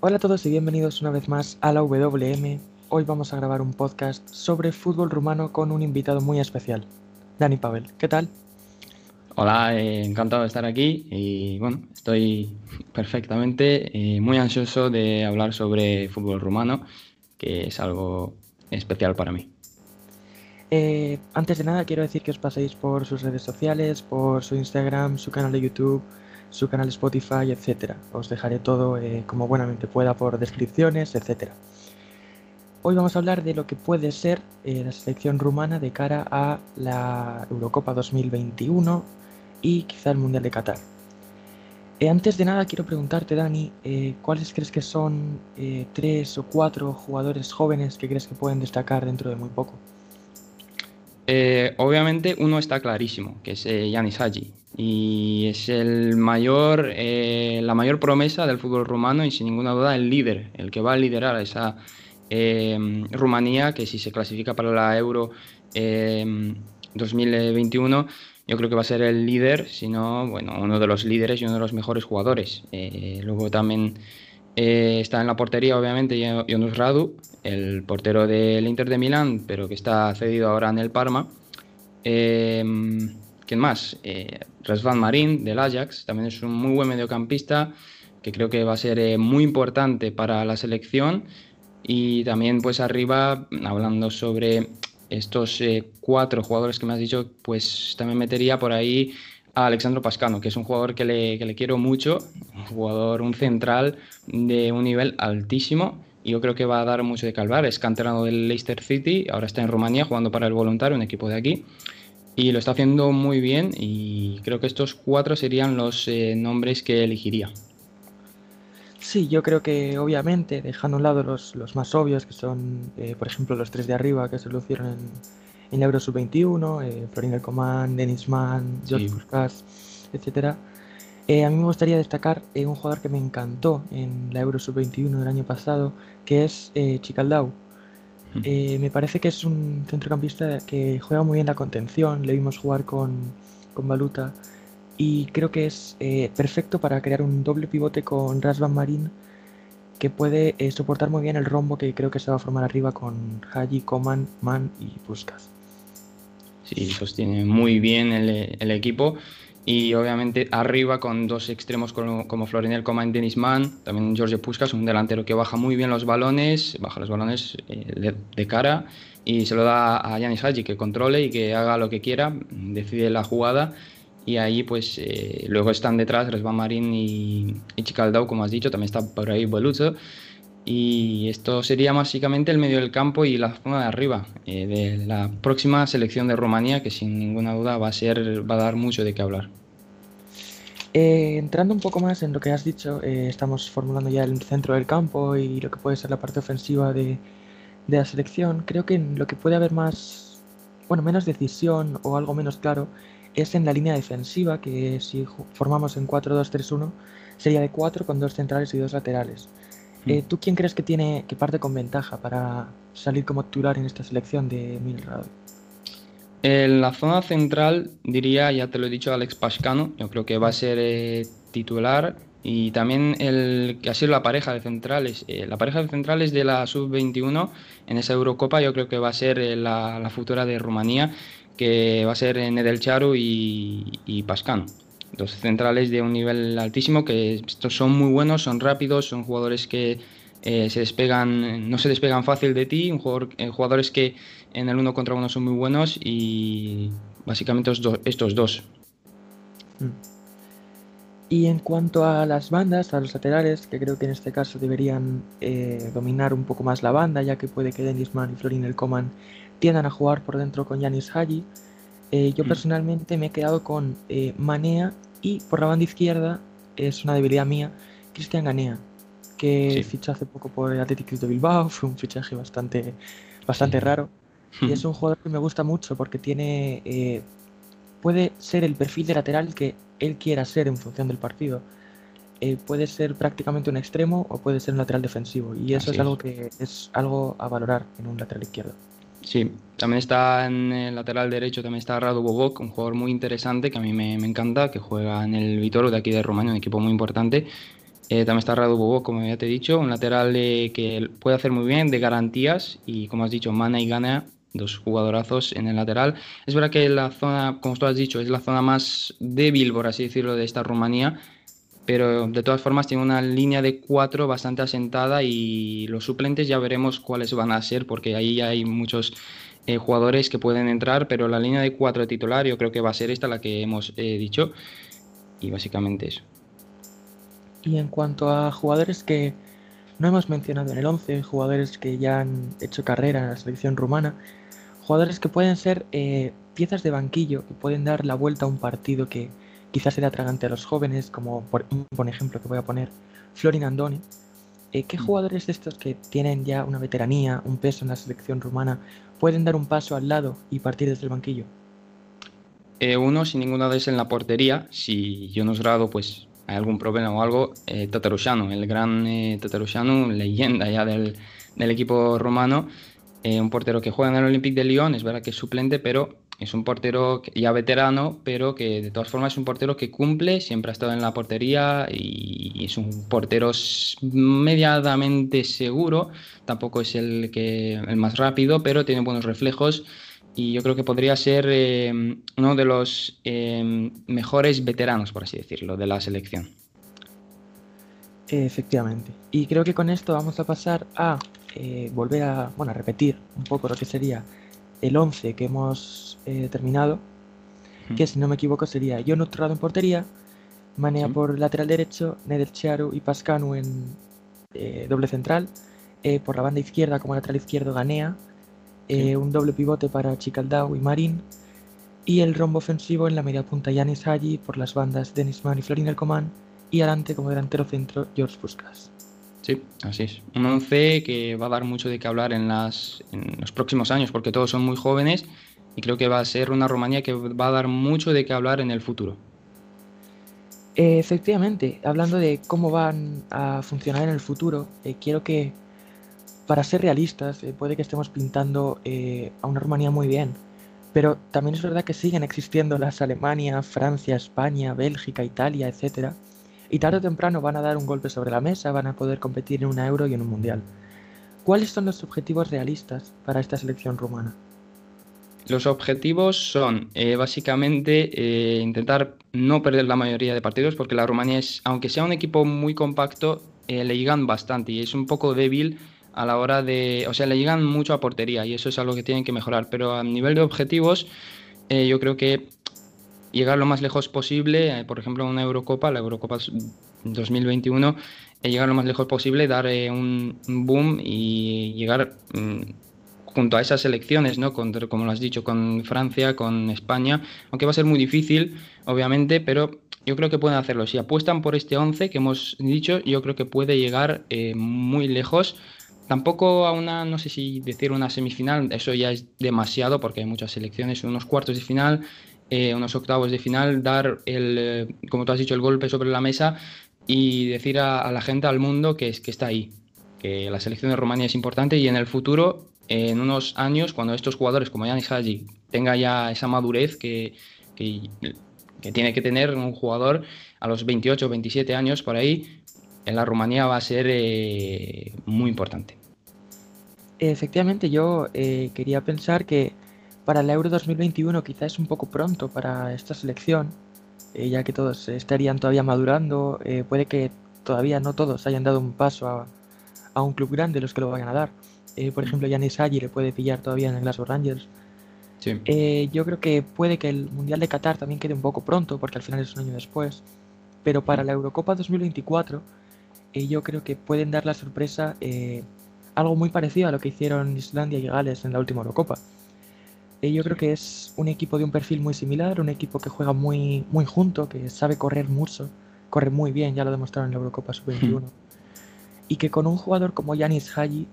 Hola a todos y bienvenidos una vez más a la WM. Hoy vamos a grabar un podcast sobre fútbol rumano con un invitado muy especial, Dani Pavel. ¿Qué tal? Hola, eh, encantado de estar aquí y bueno, estoy perfectamente eh, muy ansioso de hablar sobre fútbol rumano, que es algo especial para mí. Eh, antes de nada quiero decir que os paséis por sus redes sociales, por su Instagram, su canal de YouTube, su canal Spotify, etc. Os dejaré todo eh, como buenamente pueda por descripciones, etc. Hoy vamos a hablar de lo que puede ser eh, la selección rumana de cara a la Eurocopa 2021 y quizá el Mundial de Qatar. Eh, antes de nada quiero preguntarte, Dani, ¿cuáles crees que son tres o cuatro jugadores jóvenes que crees que pueden destacar dentro de muy poco? Obviamente uno está clarísimo, que es Yanis Hadji y es el mayor, eh, la mayor promesa del fútbol rumano y sin ninguna duda el líder, el que va a liderar a esa eh, Rumanía que si se clasifica para la Euro 2021 eh, yo creo que va a ser el líder, sino bueno, uno de los líderes y uno de los mejores jugadores. luego también está en la portería, obviamente, Jonas Radu, el portero del Inter de Milán, pero que está cedido ahora en el Parma. ¿Quién más? Eh, Marín del Ajax, también es un muy buen mediocampista que creo que va a ser eh, muy importante para la selección. Y también pues arriba, hablando sobre estos eh, cuatro jugadores que me has dicho, pues también metería por ahí a Alexandro Pascano, que es un jugador que le, que le quiero mucho, un jugador, un central de un nivel altísimo y yo creo que va a dar mucho de calvar. Es canterano del Leicester City, ahora está en Rumanía jugando para el Voluntario, un equipo de aquí y lo está haciendo muy bien y creo que estos cuatro serían los eh, nombres que elegiría. Sí, yo creo que obviamente, dejando a un lado los, los más obvios, que son, eh, por ejemplo, los tres de arriba que se lucieron en, en Euro Sub-21, eh, Florin Coman, Denis Mann, George sí. etc. Eh, a mí me gustaría destacar un jugador que me encantó en la Euro Sub-21 del año pasado, que es Chicaldau eh, me parece que es un centrocampista que juega muy bien la contención, le vimos jugar con, con Baluta y creo que es eh, perfecto para crear un doble pivote con Rasvan Marín que puede eh, soportar muy bien el rombo que creo que se va a formar arriba con Haji, Coman, Man y Puskas. Sí, sostiene muy bien el, equipo. Y obviamente arriba con dos extremos como, como Florinel Coman y Denis Mann, también Jorge Puskas, un delantero que baja muy bien los balones, baja los balones eh, de, cara y se lo da a Yanis Hadji que controle y que haga lo que quiera, decide la jugada. Y ahí pues eh, luego están detrás Resvan Marín y, y Chicaldao, como has dicho, también está por ahí Boluzo y esto sería básicamente el medio del campo y la zona de arriba eh, de la próxima selección de Rumanía que sin ninguna duda va a ser va a dar mucho de qué hablar. Eh, entrando un poco más en lo que has dicho, eh, estamos formulando ya el centro del campo y lo que puede ser la parte ofensiva de, la selección. Creo que en lo que puede haber más, bueno, menos decisión o algo menos claro es en la línea defensiva, que si formamos en 4-2-3-1 sería de 4 con dos centrales y dos laterales. Hmm. Eh, ¿Tú quién crees que tiene que parte con ventaja para salir como titular en esta selección de Milrad? En la zona central diría, ya te lo he dicho, Alex Pascano, yo creo que va a ser eh, titular y también el que ha sido la pareja de centrales, eh, la pareja de centrales de la sub-21 en esa Eurocopa yo creo que va a ser eh, la, futura de Rumanía, que va a ser Nedelcharu y, y Pascano. Dos centrales de un nivel altísimo que estos son muy buenos, son rápidos, son jugadores que eh, se despegan, no se despegan fácil de ti, un jugador, eh, jugadores que en el uno contra uno son muy buenos y básicamente estos dos. Mm. Y en cuanto a las bandas, a los laterales, que creo que en este caso deberían eh, dominar un poco más la banda, ya que puede que Dennis Mann y Florin El Coman tiendan a jugar por dentro con Yanis Haji. Yo mm. personalmente me he quedado con Manea y por la banda izquierda, es una debilidad mía, Cristian Ganea que fichó hace poco por el Athletic de Bilbao, fue un fichaje bastante, bastante raro. Y es un jugador que me gusta mucho porque tiene. Eh, puede ser el perfil de lateral que él quiera ser en función del partido. Eh, puede ser prácticamente un extremo o puede ser un lateral defensivo. Y eso es, algo que es algo a valorar en un lateral izquierdo. Sí, también está en el lateral derecho, también está Rado Bobok, un jugador muy interesante que a mí me, encanta, que juega en el Vitoro de aquí de Rumania, un equipo muy importante Eh, también está Radu Bobo, como ya te he dicho, un lateral que puede hacer muy bien, de garantías, y como has dicho, Mana y Gana, dos jugadorazos en el lateral. Es verdad que la zona, como tú has dicho, es la zona más débil, por así decirlo, de esta Rumanía, pero de todas formas tiene una línea de cuatro bastante asentada y los suplentes ya veremos cuáles van a ser, porque ahí hay muchos eh, jugadores que pueden entrar, pero la línea de cuatro titular yo creo que va a ser esta la que hemos eh, dicho, y básicamente eso. Y en cuanto a jugadores que no hemos mencionado en el 11, jugadores que ya han hecho carrera en la selección rumana, jugadores que pueden ser eh, piezas de banquillo, que pueden dar la vuelta a un partido que quizás sea atragante a los jóvenes, como por, un ejemplo que voy a poner, Florin Andone. Eh, ¿Qué mm. jugadores de estos que tienen ya una veteranía, un peso en la selección rumana, pueden dar un paso al lado y partir desde el banquillo? Eh, uno, sin ninguna duda, es en la portería. Si yo no grado, pues hay algún problema o algo, eh, el gran eh, leyenda ya del, equipo romano, eh, un portero que juega en el Olympique de Lyon, es verdad que es suplente, pero es un portero ya veterano, pero que de todas formas es un portero que cumple, siempre ha estado en la portería y es un portero medianamente seguro, tampoco es el, que, el más rápido, pero tiene buenos reflejos y yo creo que podría ser eh, uno de los eh, mejores veteranos, por así decirlo, de la selección. Efectivamente. Y creo que con esto vamos a pasar a eh, volver a, bueno, a repetir un poco lo que sería el 11 que hemos terminado, que si no me equivoco sería John Utrado en portería, Manea por lateral derecho, Chiaru y Pascanu en doble central, por la banda izquierda como lateral izquierdo Ganea, eh, un doble pivote para Chicaldao y Marín, y el rombo ofensivo en la media punta Yanis Haji por las bandas Denis Mann y Florin Elcoman, y adelante como delantero centro George Puskas. Sí, así es. Un 11 que va a dar mucho de qué hablar en, las, en los próximos años, porque todos son muy jóvenes y creo que va a ser una Rumanía que va a dar mucho de qué hablar en el futuro. efectivamente, hablando de cómo van a funcionar en el futuro, eh, quiero que para ser realistas, eh, puede que estemos pintando eh, a una Rumanía muy bien, pero también es verdad que siguen existiendo las Alemania, Francia, España, Bélgica, Italia, etc. Y tarde o temprano van a dar un golpe sobre la mesa, van a poder competir en un euro y en un mundial. ¿Cuáles son los objetivos realistas para esta selección rumana? Los objetivos son eh, básicamente intentar no perder la mayoría de partidos, porque la Rumanía es, aunque sea un equipo muy compacto, le llegan bastante y es un poco débil a la hora de, o sea, le llegan mucho a portería y eso es algo que tienen que mejorar, pero a nivel de objetivos eh, yo creo que llegar lo más lejos posible, eh, por ejemplo, una Eurocopa, la Eurocopa 2021, eh, llegar lo más lejos posible, dar un, boom y llegar mm, junto a esas elecciones, ¿no? como lo has dicho, con Francia, con España, aunque va a ser muy difícil, obviamente, pero yo creo que pueden hacerlo. Si apuestan por este 11 que hemos dicho, yo creo que puede llegar muy lejos Tampoco a una, no sé si decir una semifinal, eso ya es demasiado porque hay muchas selecciones, unos cuartos de final, eh, unos octavos de final, dar el, eh, como tú has dicho, el golpe sobre la mesa y decir a, la gente, al mundo, que, es, que está ahí, que la selección de Rumanía es importante y en el futuro, en unos años, cuando estos jugadores como Yanis Haji tenga ya esa madurez que, que, tiene que tener un jugador a los 28 o 27 años por ahí, en la Rumanía va a ser eh, muy importante. Efectivamente, yo eh, quería pensar que para el Euro 2021 quizás es un poco pronto para esta selección, eh, ya que todos estarían todavía madurando, eh, puede que todavía no todos hayan dado un paso a, un club grande los que lo vayan a dar. por ejemplo, Yanis Aggi le puede pillar todavía en el Glasgow Rangers. yo creo que puede que el Mundial de Qatar también quede un poco pronto, porque al final es un año después. Pero para la Eurocopa 2024, yo creo que pueden dar la sorpresa algo muy parecido a lo que hicieron Islandia y Gales en la última Eurocopa. Eh, yo creo que es un equipo de un perfil muy similar, un equipo que juega muy, muy junto, que sabe correr mucho, corre muy bien, ya lo demostraron en la Eurocopa Sub-21. Y que con un jugador como Yanis Haji,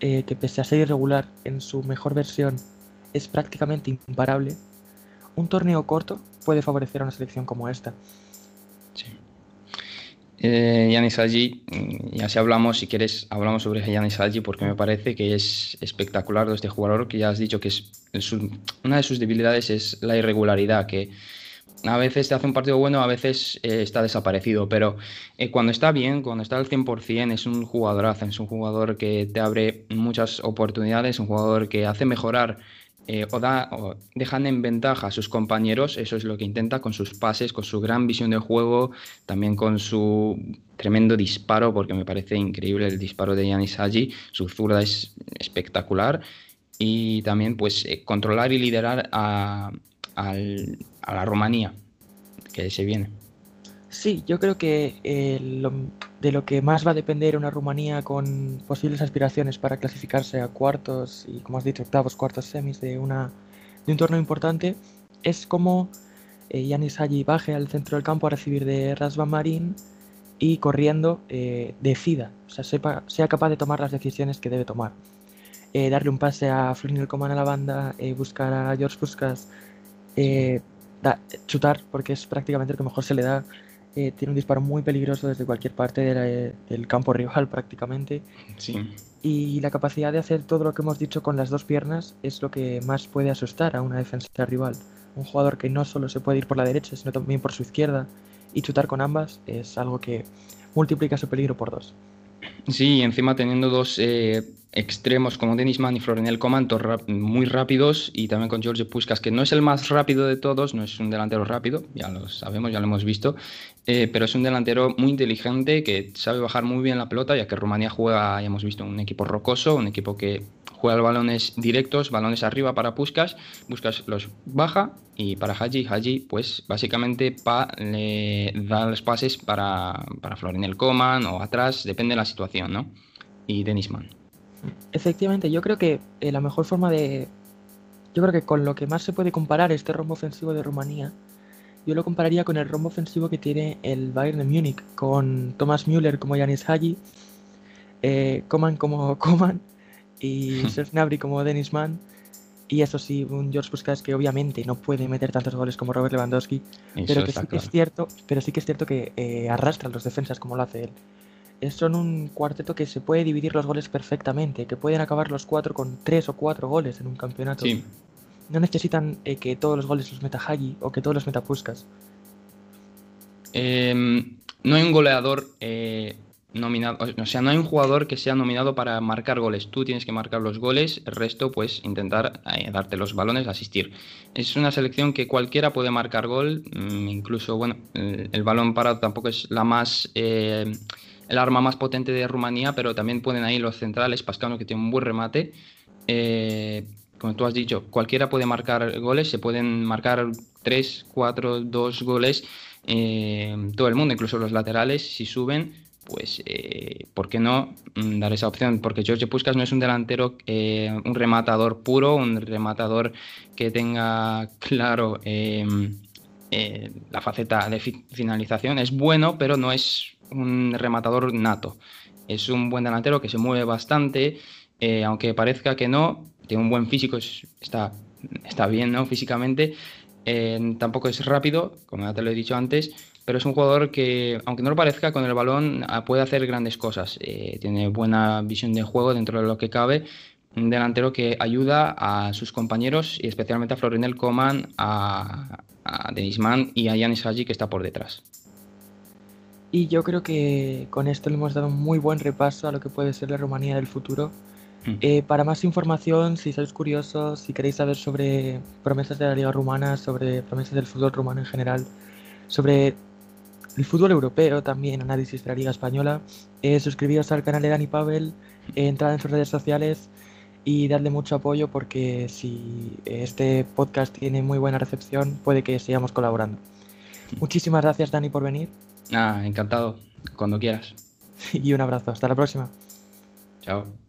eh, que pese a ser irregular en su mejor versión, es prácticamente imparable, un torneo corto puede favorecer a una selección como esta. Eh, Yanis mm, ya si hablamos, si quieres, hablamos sobre Yanis Haji porque me parece que es espectacular este jugador que ya has dicho que es una de sus debilidades es la irregularidad, que a veces te hace un partido bueno, a veces eh, está desaparecido, pero eh, cuando está bien, cuando está al 100%, es un jugadorazo, es un jugador que te abre muchas oportunidades, un jugador que hace mejorar eh, o, da, o dejan en ventaja a sus compañeros, eso es lo que intenta con sus pases, con su gran visión de juego, también con su tremendo disparo, porque me parece increíble el disparo de Yanis Haji, su zurda es espectacular, y también pues controlar y liderar a, a la Rumanía que se viene. Sí, yo creo que eh, de lo que más va a depender una Rumanía con posibles aspiraciones para clasificarse a cuartos y, como has dicho, octavos, cuartos, semis de, una, de un torneo importante es cómo eh, Yanis Hagi baje al centro del campo a recibir de Rasva Marín y corriendo eh, decida, o sea, sepa, sea capaz de tomar las decisiones que debe tomar. Eh, darle un pase a Florin Coman a la banda, buscar a George Puskas eh, chutar, porque es prácticamente lo que mejor se le da. Eh, tiene un disparo muy peligroso desde cualquier parte del campo rival prácticamente. Sí. Y la capacidad de hacer todo lo que hemos dicho con las dos piernas es lo que más puede asustar a una defensa rival. Un jugador que no solo se puede ir por la derecha, sino también por su izquierda y chutar con ambas es algo que multiplica su peligro por dos. Sí, encima teniendo dos eh, extremos como Denisman y Florinel Coman muy rápidos y también con George Puskas, que no es el más rápido de todos, no es un delantero rápido, ya lo sabemos, ya lo hemos visto, eh, pero es un delantero muy inteligente que sabe bajar muy bien la pelota, ya que Rumanía juega, ya hemos visto, un equipo rocoso, un equipo que juega balones directos, balones arriba para Puskas, Puskas los baja y para Haji, Haji pues básicamente pa, le da los pases para, para Florinel Coman o atrás, depende de la situación, ¿no? Y Denisman. Efectivamente, yo creo que eh, la mejor forma de... Yo creo que con lo que más se puede comparar este rombo ofensivo de Rumanía, yo lo compararía con el rombo ofensivo que tiene el Bayern de Múnich, con Thomas Müller como Janis Haji, eh, Coman como Coman y Serge Gnabry como Dennis Mann. Y eso sí, un George Puskas que obviamente no puede meter tantos goles como Robert Lewandowski, pero que sí que es cierto, pero sí que es cierto que eh, arrastra los defensas como lo hace él. Es, son un cuarteto que se puede dividir los goles perfectamente, que pueden acabar los cuatro con tres o cuatro goles en un campeonato. No necesitan eh, que todos los goles los meta Hagi o que todos los meta Puskas. Em, no hay un goleador eh, nominado, o sea, no hay un jugador que sea nominado para marcar goles. Tú tienes que marcar los goles, el resto, pues intentar eh, darte los balones, asistir. Es una selección que cualquiera puede marcar gol, mm, incluso, bueno, el, balón parado tampoco es la más. Eh, el arma más potente de Rumanía, pero también pueden ahí los centrales, Pascano que tiene un buen remate. Eh, como tú has dicho, cualquiera puede marcar goles, se pueden marcar 3, 4, 2 goles, todo el mundo, incluso los laterales, si suben, pues eh, ¿por qué no mm, dar esa opción? Porque George Puskas no es un delantero, eh, un rematador puro, un rematador que tenga claro eh, la faceta de finalización. Es bueno, pero no es un rematador nato. Es un buen delantero que se mueve bastante, aunque parezca que no, tiene un buen físico, está, está bien ¿no? físicamente. tampoco es rápido, como ya te lo he dicho antes, pero es un jugador que, aunque no lo parezca, con el balón ah, puede hacer grandes cosas. Eh, tiene buena visión de juego dentro de lo que cabe. Un delantero que ayuda a sus compañeros y especialmente a Florinel Coman, a, a Denis Mann y a Yanis Haji que está por detrás. Y yo creo que con esto le hemos dado un muy buen repaso a lo que puede ser la Rumanía del futuro. Mm. Eh, para más información, si sois curiosos, si queréis saber sobre promesas de la Liga Rumana, sobre promesas del fútbol rumano en general, sobre el fútbol europeo también, análisis de la Liga Española. Eh, suscribiros al canal de Dani Pavel, eh, entrad en sus redes sociales y darle mucho apoyo porque si este podcast tiene muy buena recepción, puede que sigamos colaborando. Muchísimas gracias, Dani, por venir. Ah, encantado, cuando quieras. Y un abrazo, hasta la próxima. Chao.